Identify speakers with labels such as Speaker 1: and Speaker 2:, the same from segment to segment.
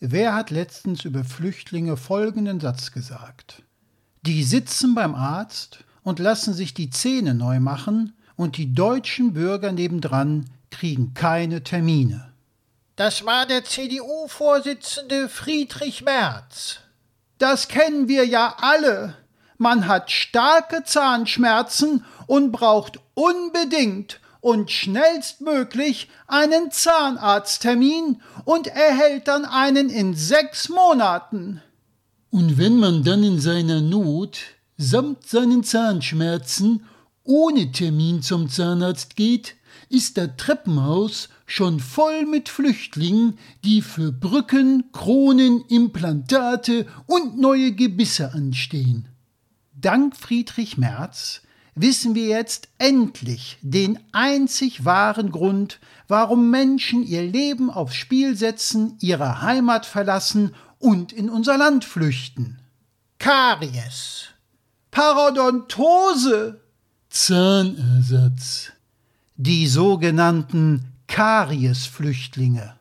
Speaker 1: Wer hat letztens über Flüchtlinge folgenden Satz gesagt? Die sitzen beim Arzt und lassen sich die Zähne neu machen und die deutschen Bürger nebendran kriegen keine Termine.
Speaker 2: Das war der CDU-Vorsitzende Friedrich Merz.
Speaker 1: Das kennen wir ja alle. Man hat starke Zahnschmerzen und braucht unbedingt und schnellstmöglich einen Zahnarzttermin und erhält dann einen in sechs Monaten.
Speaker 3: Und wenn man dann in seiner Not samt seinen Zahnschmerzen ohne Termin zum Zahnarzt geht, ist das Treppenhaus schon voll mit Flüchtlingen, die für Brücken, Kronen, Implantate und neue Gebisse anstehen.
Speaker 1: Dank Friedrich Merz wissen wir jetzt endlich den einzig wahren Grund, warum Menschen ihr Leben aufs Spiel setzen, ihre Heimat verlassen und in unser Land flüchten.
Speaker 2: Karies.
Speaker 1: Parodontose.
Speaker 3: Zahnersatz.
Speaker 1: Die sogenannten Kariesflüchtlinge.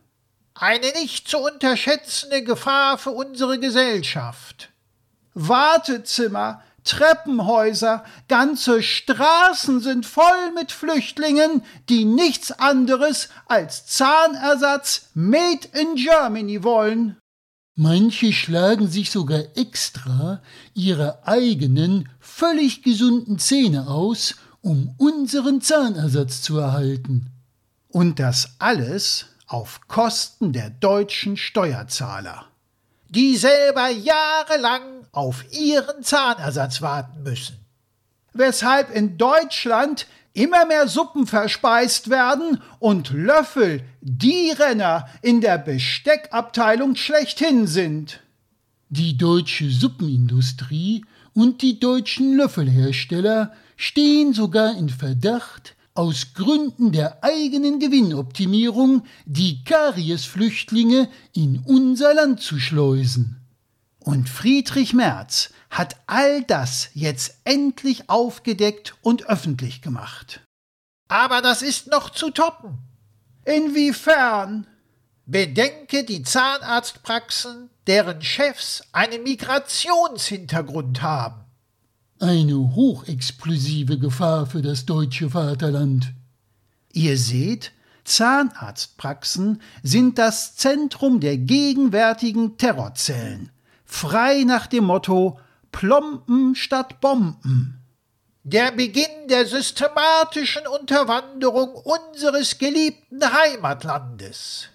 Speaker 2: Eine nicht zu unterschätzende Gefahr für unsere Gesellschaft.
Speaker 1: Wartezimmer, Treppenhäuser, ganze Straßen sind voll mit Flüchtlingen, die nichts anderes als Zahnersatz Made in Germany wollen.
Speaker 3: Manche schlagen sich sogar extra ihre eigenen, völlig gesunden Zähne aus, um unseren Zahnersatz zu erhalten.
Speaker 1: Und das alles auf Kosten der deutschen Steuerzahler
Speaker 2: die selber jahrelang auf ihren Zahnersatz warten müssen.
Speaker 1: Weshalb in Deutschland immer mehr Suppen verspeist werden und Löffel die Renner in der Besteckabteilung schlechthin sind.
Speaker 3: Die deutsche Suppenindustrie und die deutschen Löffelhersteller stehen sogar in Verdacht, aus Gründen der eigenen Gewinnoptimierung die Kariesflüchtlinge in unser Land zu schleusen.
Speaker 1: Und Friedrich Merz hat all das jetzt endlich aufgedeckt und öffentlich gemacht.
Speaker 2: Aber das ist noch zu toppen.
Speaker 1: Inwiefern?
Speaker 2: Bedenke die Zahnarztpraxen, deren Chefs einen Migrationshintergrund haben
Speaker 3: eine hochexplosive Gefahr für das deutsche Vaterland.
Speaker 1: Ihr seht, Zahnarztpraxen sind das Zentrum der gegenwärtigen Terrorzellen, frei nach dem Motto Plomben statt Bomben.
Speaker 2: Der Beginn der systematischen Unterwanderung unseres geliebten Heimatlandes.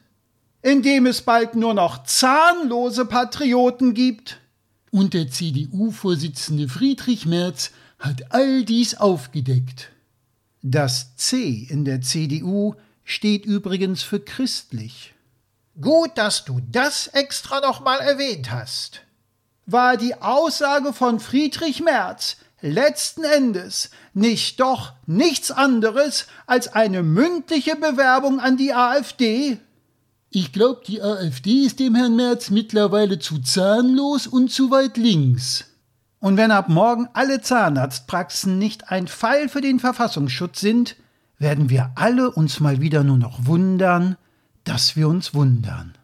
Speaker 1: In dem es bald nur noch zahnlose Patrioten gibt
Speaker 3: und der CDU-Vorsitzende Friedrich Merz hat all dies aufgedeckt.
Speaker 1: Das C in der CDU steht übrigens für christlich.
Speaker 2: Gut, dass du das extra nochmal erwähnt hast.
Speaker 1: War die Aussage von Friedrich Merz letzten Endes nicht doch nichts anderes als eine mündliche Bewerbung an die AfD?
Speaker 3: Ich glaube, die AfD ist dem Herrn Merz mittlerweile zu zahnlos und zu weit links.
Speaker 1: Und wenn ab morgen alle Zahnarztpraxen nicht ein Pfeil für den Verfassungsschutz sind, werden wir alle uns mal wieder nur noch wundern, dass wir uns wundern.